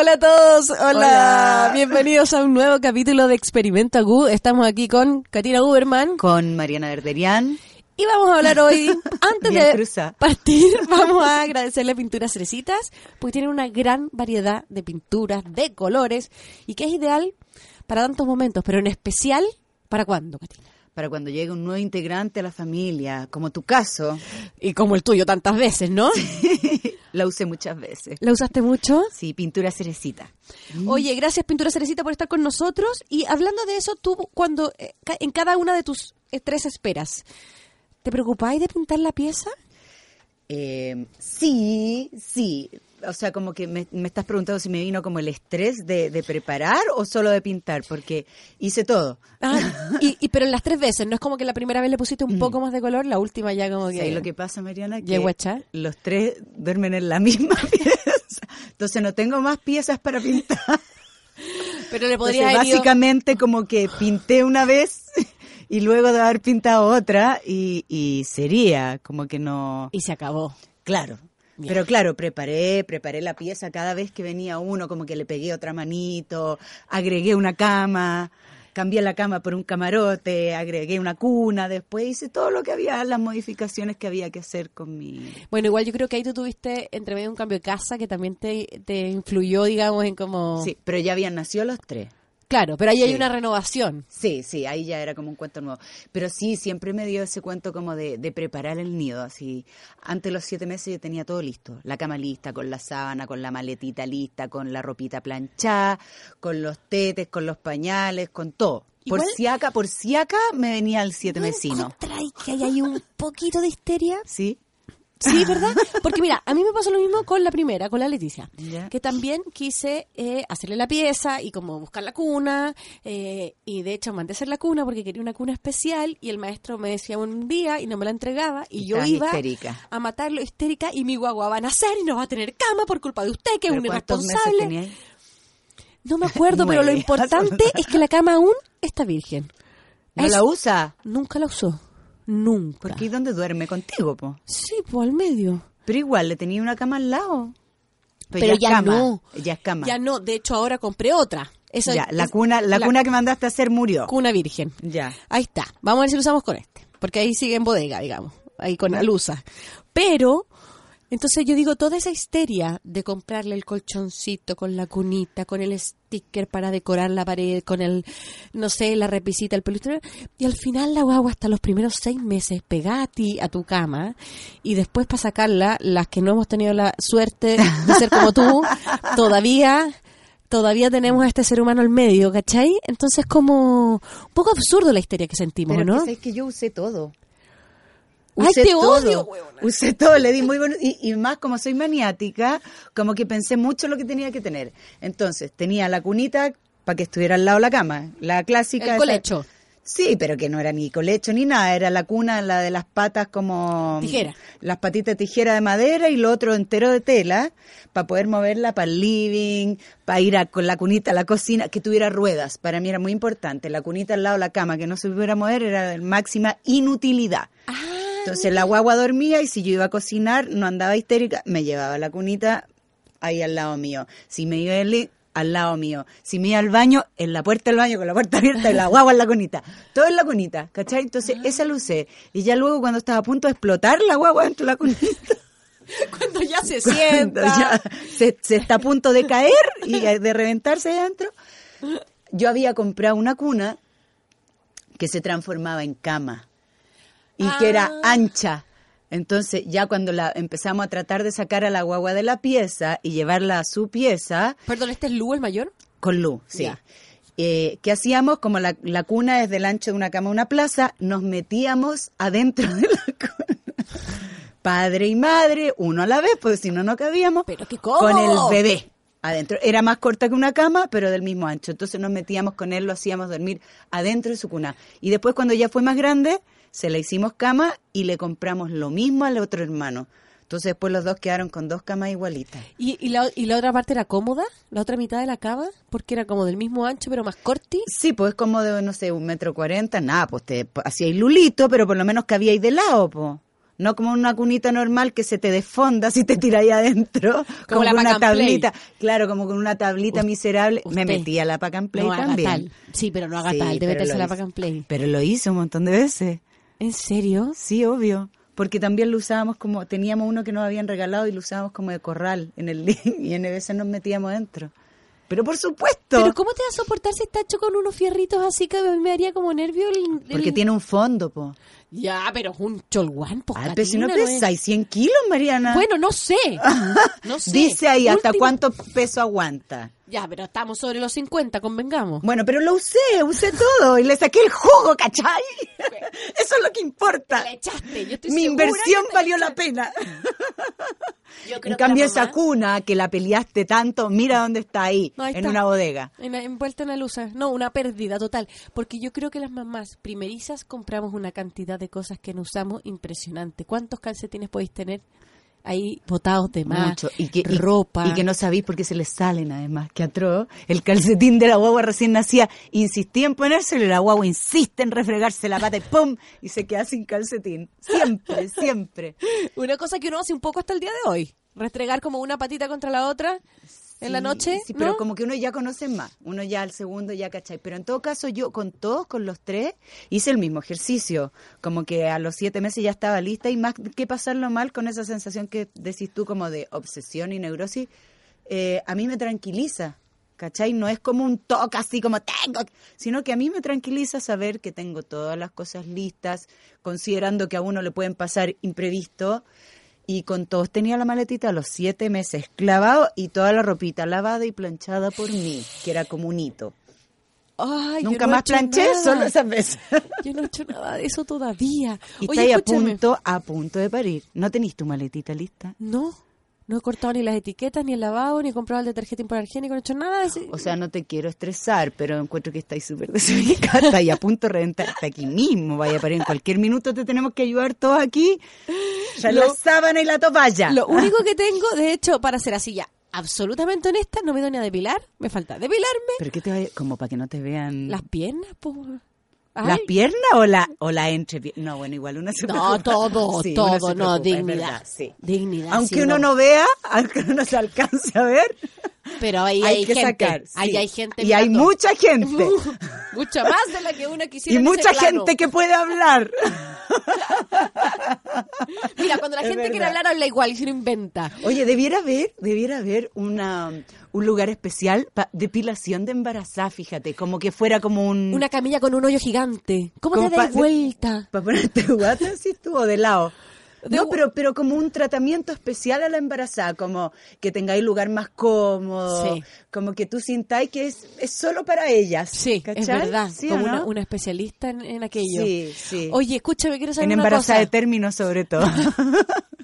Hola a todos, hola. Hola. bienvenidos a un nuevo capítulo de Experimento Gu. Estamos aquí con Katina Uberman Con Mariana Verderian. y vamos a hablar hoy, antes Bien de cruza. partir, vamos a agradecerle a Pinturas Cerecitas, porque tienen una gran variedad de pinturas, de colores, y que es ideal para tantos momentos, pero en especial, ¿para cuándo, Katina? Para cuando llegue un nuevo integrante a la familia, como tu caso, Y como el tuyo tantas veces, ¿no? La usé muchas veces. ¿La usaste mucho? Sí, pintura cerecita. Oye, gracias Pintura Cerecita por estar con nosotros. Y hablando de eso, tú cuando eh, en cada una de tus eh, tres esperas, ¿te preocupáis de pintar la pieza? Eh, sí, sí. O sea, como que me, me estás preguntando si me vino como el estrés de, de preparar o solo de pintar, porque hice todo. Ah, y, y- pero en las tres veces, no es como que la primera vez le pusiste un poco más de color, la última ya como que... ¿Sabes lo que pasa, Mariana? Que Llego a echar. los tres duermen en la misma pieza. Entonces no tengo más piezas para pintar. Pero le Entonces, podría ido- básicamente como que pinté una vez y luego de haber pintado otra y, y sería como que no... Y se acabó. Claro. Bien. Pero claro, preparé, preparé la pieza cada vez que venía uno, como que le pegué otra manito, agregué una cama, cambié la cama por un camarote, agregué una cuna, después hice todo lo que había, las modificaciones que había que hacer con mi... Bueno, igual yo creo que ahí tú tuviste entre medio un cambio de casa que también te, te influyó, digamos, en como... Sí, pero ya habían nacido los tres. Claro, pero ahí hay una renovación. Sí, sí, ahí ya era como un cuento nuevo. Pero sí, siempre me dio ese cuento como de, de preparar el nido. Así, antes de los siete meses yo tenía todo listo. La cama lista, con la sábana, con la maletita lista, con la ropita planchada, con los tetes, con los pañales, con todo. Por si acá, por si acá me venía el siete ¿No mesino. encontráis que hay un poquito de histeria? ¿Sí? Sí, ¿verdad? Porque mira, a mí me pasó lo mismo con la primera, con la Leticia, que también quise eh, hacerle la pieza y como buscar la cuna, eh, y de hecho mandé a hacer la cuna porque quería una cuna especial y el maestro me decía un día y no me la entregaba y yo iba histérica. a matarlo histérica y mi guagua va a nacer y no va a tener cama por culpa de usted, que es ¿Pero un irresponsable. No me acuerdo, pero lo importante es que la cama aún está virgen. ¿No Es- la usa? Nunca la usó. Nunca. Porque ¿y dónde duerme? Contigo, po. Sí, pues al medio. Pero igual, le tenía una cama al lado. Pero ya cama. no. Ya es cama. Ya no, de hecho ahora compré otra. Esa Ya, la cuna, la, cuna que mandaste a hacer murió. cuna virgen. Ya. Ahí está. Vamos a ver si lo usamos con este. Porque ahí sigue en bodega, digamos. Ahí con alusa. Pero, entonces yo digo, toda esa histeria de comprarle el colchoncito con la cunita, con el sticker para decorar la pared, con el, no sé, la repisita, el peluche. Y al final la guagua hasta los primeros seis meses pegada a ti, a tu cama. Y después para sacarla, las que no hemos tenido la suerte de ser como tú, todavía todavía tenemos a este ser humano al medio, ¿cachai? Entonces como un poco absurdo la histeria que sentimos, Pero ¿no? que sabes que yo usé todo. Ay, te odio, huevona. Usé todo, le di muy bueno. Y, y más como soy maniática, como que pensé mucho lo que tenía que tener. Entonces, tenía la cunita para que estuviera al lado de la cama. La clásica. El esa- colecho. Sí, pero que no era ni colecho ni nada, era la cuna, la de las patas como... Tijera. Las patitas de tijera de madera y lo otro entero de tela, para poder moverla para el living, para ir a, con la cunita a la cocina, que tuviera ruedas. Para mí era muy importante. La cunita al lado de la cama, que no se pudiera mover, era de máxima inutilidad. Ah, Entonces la guagua dormía y si yo iba a cocinar, no andaba histérica, me llevaba la cunita ahí al lado mío. Si me iba al li- al lado mío. Si me iba al baño, en la puerta del baño con la puerta abierta y la guagua en la cunita. Todo en la cunita, ¿cachai? Entonces esa la usé. Y ya luego cuando estaba a punto de explotar la guagua dentro de la cunita, cuando ya se cuando sienta. ya se, se está a punto de caer y de reventarse adentro, yo había comprado una cuna que se transformaba en cama y que era Ah. ancha. Entonces, ya cuando la empezamos a tratar de sacar a la guagua de la pieza y llevarla a su pieza, Perdón, ¿este es Lu el mayor? con luz, sí. Ya. Eh, ¿Qué hacíamos? Como la, la cuna es del ancho de una cama a una plaza, nos metíamos adentro de la cuna. Padre y madre, uno a la vez, porque si no, no cabíamos. Pero qué cómodo. Con el bebé adentro. Era más corta que una cama, pero del mismo ancho. Entonces nos metíamos con él, lo hacíamos dormir adentro de su cuna. Y después, cuando ya fue más grande, se le hicimos cama y le compramos lo mismo al otro hermano. Entonces después los dos quedaron con dos camas igualitas. ¿Y, y, la, ¿Y la otra parte era cómoda? ¿La otra mitad de la cama? Porque era como del mismo ancho, pero más corti. Sí, pues como de, no sé, un metro cuarenta, nada, pues te hacíais lulito, pero por lo menos cabíais de lado, pues. No como una cunita normal que se te desfonda si te tira ahí adentro. Como la pack una play. tablita. Claro, como con una tablita miserable. Me metí a la pack and play no haga también. tal. Sí, pero no haga Sí, tal, debe meterse a la pack and play. Pero lo hice un montón de veces. ¿En serio? Sí, obvio. Porque también lo usábamos como, teníamos uno que nos habían regalado y lo usábamos como de corral en el y en veces nos metíamos dentro. Pero por supuesto. Pero ¿cómo te vas a soportar si está hecho con unos fierritos así que me haría como nervio el... el- Porque tiene un fondo, po. Ya, pero es un cholguán, pues, Ay, pero si no y 100 kilos, Mariana. Bueno, no sé. No sé. Dice ahí hasta cuánto peso aguanta. Ya, pero estamos sobre los 50, convengamos. Bueno, pero lo usé, usé todo y le saqué el jugo, ¿cachai? Eso es lo que importa. Le echaste, yo estoy Mi inversión que te valió la pena. Yo creo En que cambio, mamá- esa cuna que la peleaste tanto, mira dónde está ahí, No, ahí en está. una bodega. En- envuelta en la luz. No, una pérdida total. Porque yo creo que las mamás primerizas compramos una cantidad de cosas que no usamos impresionante. ¿Cuántos calcetines podéis tener ahí botados de más? Mucho. Y que, ropa. Y, que no sabéis por qué se les salen, además. Que atroz. El calcetín de la guagua recién nacía. Insistía en ponérselo la guagua insiste en refregarse la pata y ¡pum! Y se queda sin calcetín. Siempre, siempre. Una cosa que uno hace un poco hasta el día de hoy. Restregar como una patita contra la otra en la noche. Sí, pero como que uno ya conoce más. Uno ya al segundo ya cachai. Pero en todo caso, yo con todos, con los tres, hice el mismo ejercicio. Como que a los siete meses ya estaba lista y más que pasarlo mal con esa sensación que decís tú como de obsesión y neurosis, eh, a mí me tranquiliza. ¿Cachai? No es como un toque así como tengo, sino que a mí me tranquiliza saber que tengo todas las cosas listas, considerando que a uno le pueden pasar imprevisto. Y con todos tenía la maletita a los siete meses clavado y toda la ropita lavada y planchada por mí, que era como un hito. Ay, Nunca no más planché, nada. solo esas veces. Yo no he hecho nada de eso todavía. Y Oye, estáis a punto, a punto de parir. ¿No tenéis tu maletita lista? No, no he cortado ni las etiquetas, ni el lavado, ni he comprado el detergente hipoalergénico, no he hecho nada de. O sea, no te quiero estresar, pero encuentro que estáis súper desubicada y a punto de reventarte aquí mismo. Vaya a en cualquier minuto, te tenemos que ayudar todos aquí. Ya Lo- la sábana y la toalla. Lo único que tengo, de hecho, para ser así ya absolutamente honesta, no me doy ni a depilar. Me falta depilarme ¿Pero qué te vaya? Como para que no te vean... las piernas, pues. ¿Las piernas o la, o la entrepierna? No, bueno, igual uno se No, preocupa. todo, Sí, uno todo, se no, preocupa, es dignidad. verdad, sí. Dignidad. Aunque sí, uno no vea, aunque uno no se alcance a ver, Pero ahí hay, hay, que gente. sacar. Ahí hay gente. Y hay mirando. mucha gente. Mucha más de la que uno quisiera. Y en ese mucha plano. gente que puede hablar. Mira, cuando la Es gente quiere verdad. hablar, habla igual y se lo inventa. Oye, debiera haber, debiera haber una, un lugar especial para depilación de embarazada, fíjate, como que fuera como un... Una camilla con un hoyo gigante. ¿Cómo Como te das vuelta? Para ponerte guata así tú o de lado. De No, pero, pero como un tratamiento especial a la embarazada, como que tengáis lugar más cómodo, Sí. como que tú sintáis que es, es solo para ellas. Sí, es ¿cachai? verdad. ¿Sí como no? una, una especialista en, en aquello. Sí, sí. Oye, escúchame, quiero saber en una embarazada cosa. de término sobre todo.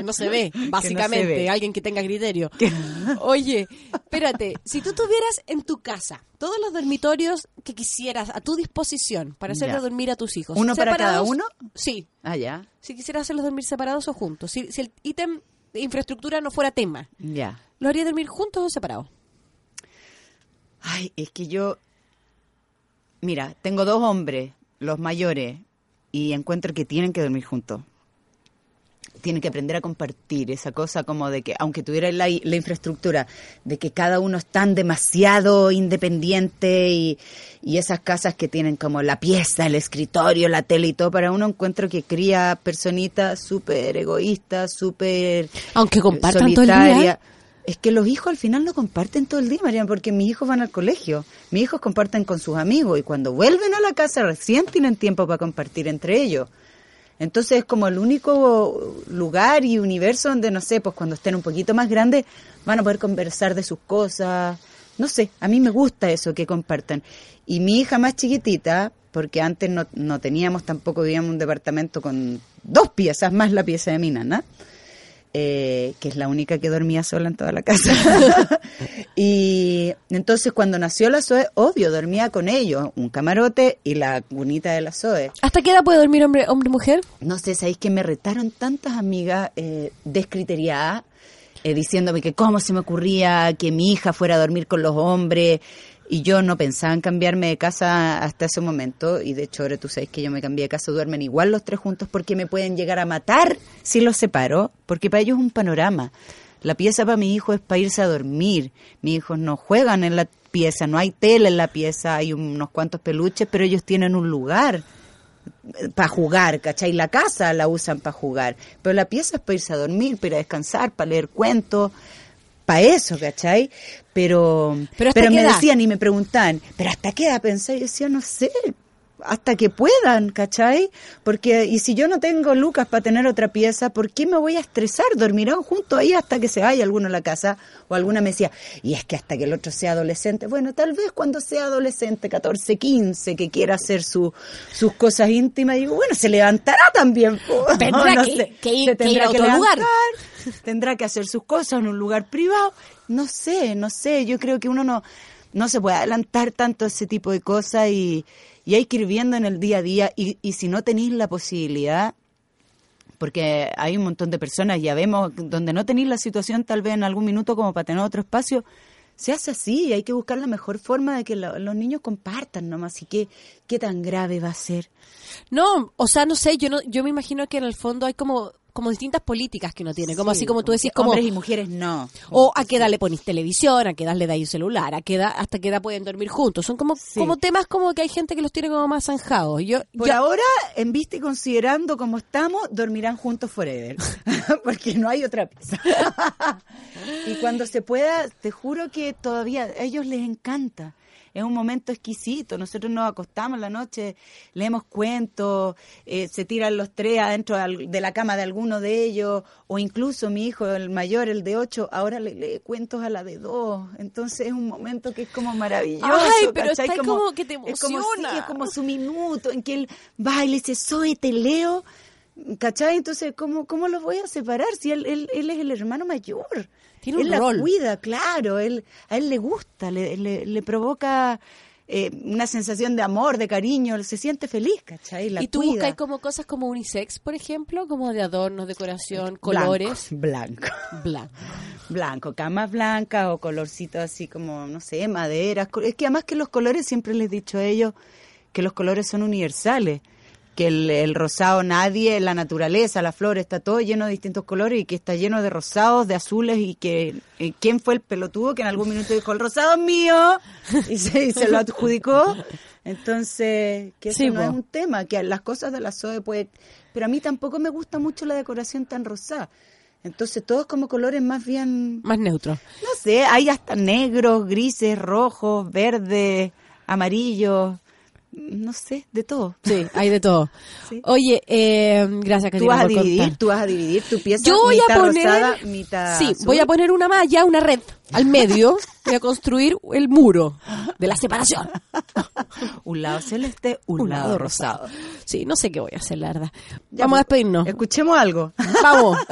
Que no se ve, básicamente. ve. Alguien que tenga criterio. Oye, espérate. Si tú tuvieras en tu casa todos los dormitorios que quisieras a tu disposición para hacerle Ya. dormir a tus hijos. ¿Uno para cada uno? Sí. ah, ya, Si quisieras hacerlos dormir separados o juntos. Si, si el ítem de infraestructura no fuera tema, ya. ¿lo haría dormir juntos o separados? Ay, es que yo, mira, tengo dos hombres, los mayores, y encuentro que tienen que dormir juntos. Tienen que aprender a compartir esa cosa como de que, aunque tuviera la, la infraestructura, de que cada uno es tan demasiado independiente y, y esas casas que tienen como la pieza, el escritorio, la tele y todo, para uno encuentro que cría personitas súper egoístas, súper Aunque compartan todo el solitaria. día. Es que los hijos al final no comparten todo el día, Mariana, porque mis hijos van al colegio. Mis hijos comparten con sus amigos y cuando vuelven a la casa recién tienen tiempo para compartir entre ellos. Entonces es como el único lugar y universo donde, no sé, pues cuando estén un poquito más grandes van a poder conversar de sus cosas. No sé, a mí me gusta eso, que compartan. Y mi hija más chiquitita, porque antes no, no teníamos tampoco, vivíamos un departamento con dos piezas, más la pieza de mi nana, eh, que es la única que dormía sola en toda la casa. y entonces cuando nació la Zoe, obvio, dormía con ellos, un camarote y la cunita de la Zoe. ¿Hasta qué edad puede dormir hombre, hombre y mujer? No sé, sabéis que me retaron tantas amigas eh, descriteriadas, eh, diciéndome que cómo se me ocurría que mi hija fuera a dormir con los hombres. Y yo no pensaba en cambiarme de casa hasta ese momento. Y de hecho, ahora tú sabes que yo me cambié de casa, duermen igual los tres juntos porque me pueden llegar a matar si los separo. Porque para ellos es un panorama. La pieza para mi hijo es para irse a dormir. Mis hijos no juegan en la pieza, no hay tele en la pieza, hay unos cuantos peluches, pero ellos tienen un lugar para jugar, ¿cachai? La casa la usan para jugar, pero la pieza es para irse a dormir, para ir a descansar, para leer cuentos, para eso, ¿cachai? Pero, Pero pero, ¿hasta qué me edad? decían y me preguntaban, ¿pero hasta qué edad pensé? Y yo decía, no sé, hasta que puedan, ¿cachai? Porque, y si yo no tengo lucas para tener otra pieza, ¿por qué me voy a estresar? Dormirán juntos ahí hasta que se vaya alguno a la casa. O alguna me decía, y es que hasta que el otro sea adolescente. Bueno, tal vez cuando sea adolescente, 14, 15, que quiera hacer su, sus cosas íntimas, digo, bueno, se levantará también. Tendrá que- que ir- se que ir a otro lugar. levantar, tendrá que hacer sus cosas en un lugar privado. No sé, no sé, yo creo que uno no, no se puede adelantar tanto ese tipo de cosas y, y hay que ir viendo en el día a día y, y si no tenéis la posibilidad, porque hay un montón de personas, ya vemos, donde no tenéis la situación tal vez en algún minuto como para tener otro espacio, se hace así, hay que buscar la mejor forma de que lo- los niños compartan nomás y qué, qué tan grave va a ser. No, o sea, no sé, yo no, yo me imagino que en el fondo hay como, como distintas políticas que uno tiene, como Sí, así como tú decís, como, Hombres y mujeres no. o a qué edad le pones televisión, a qué edad le dais un celular, a qué edad, hasta qué edad pueden dormir juntos. Son como, Sí. como temas como que hay gente que los tiene como más zanjados. Yo, Por yo- ahora, en vista y considerando cómo estamos, dormirán juntos forever. Porque no hay otra pieza. y cuando se pueda, te juro que todavía a ellos les encanta. Es un momento exquisito. Nosotros nos acostamos en la noche, leemos cuentos, eh, se tiran los tres adentro de la cama de alguno de ellos, o incluso mi hijo, el mayor, el de ocho, ahora le lee cuentos a la de dos. Entonces es un momento que es como maravilloso. Ay, pero está como que te es como, sí, emociona. es como su minuto en que él va y le dice, soy, te leo. ¿Cachai? Entonces, ¿cómo, cómo los voy a separar si él, él, él es el hermano mayor? Tiene un él rol. la cuida, claro, él, a él le gusta, le, le, le provoca eh, una sensación de amor, de cariño, se siente feliz, ¿cachai? La y tú cuida. buscas como cosas como unisex, por ejemplo, como de adornos, decoración, Blanco, colores. Blanco. Blanco. Blanco, camas blancas o colorcitos así como, no sé, maderas. Es que además que los colores, siempre les he dicho a ellos que los colores son universales. Que el, el rosado nadie, la naturaleza, la flor, está todo lleno de distintos colores y que está lleno de rosados, de azules y que eh, quién fue el pelotudo que en algún minuto dijo el rosado es mío y se, y se lo adjudicó. Entonces, que eso Sí, no po. es un tema, que las cosas de la SOE puede... Pero a mí tampoco me gusta mucho la decoración tan rosada. Entonces, todos como colores más bien Más neutro. no sé, hay hasta negros, grises, rojos, verdes, amarillos, no sé, de todo. Sí, hay de todo. Sí. Oye, eh, gracias, Tú Katina, vas a dividir, contar. tú vas a dividir tu pieza Yo voy mitad a poner, rosada, mitad sí, azul. voy a poner una malla, una red al medio, voy a construir el muro de la separación. un lado celeste, un, lado rosado. Sí, no sé qué voy a hacer, la verdad. Ya, Vamos a pues, despedirnos. Escuchemos algo. Vamos.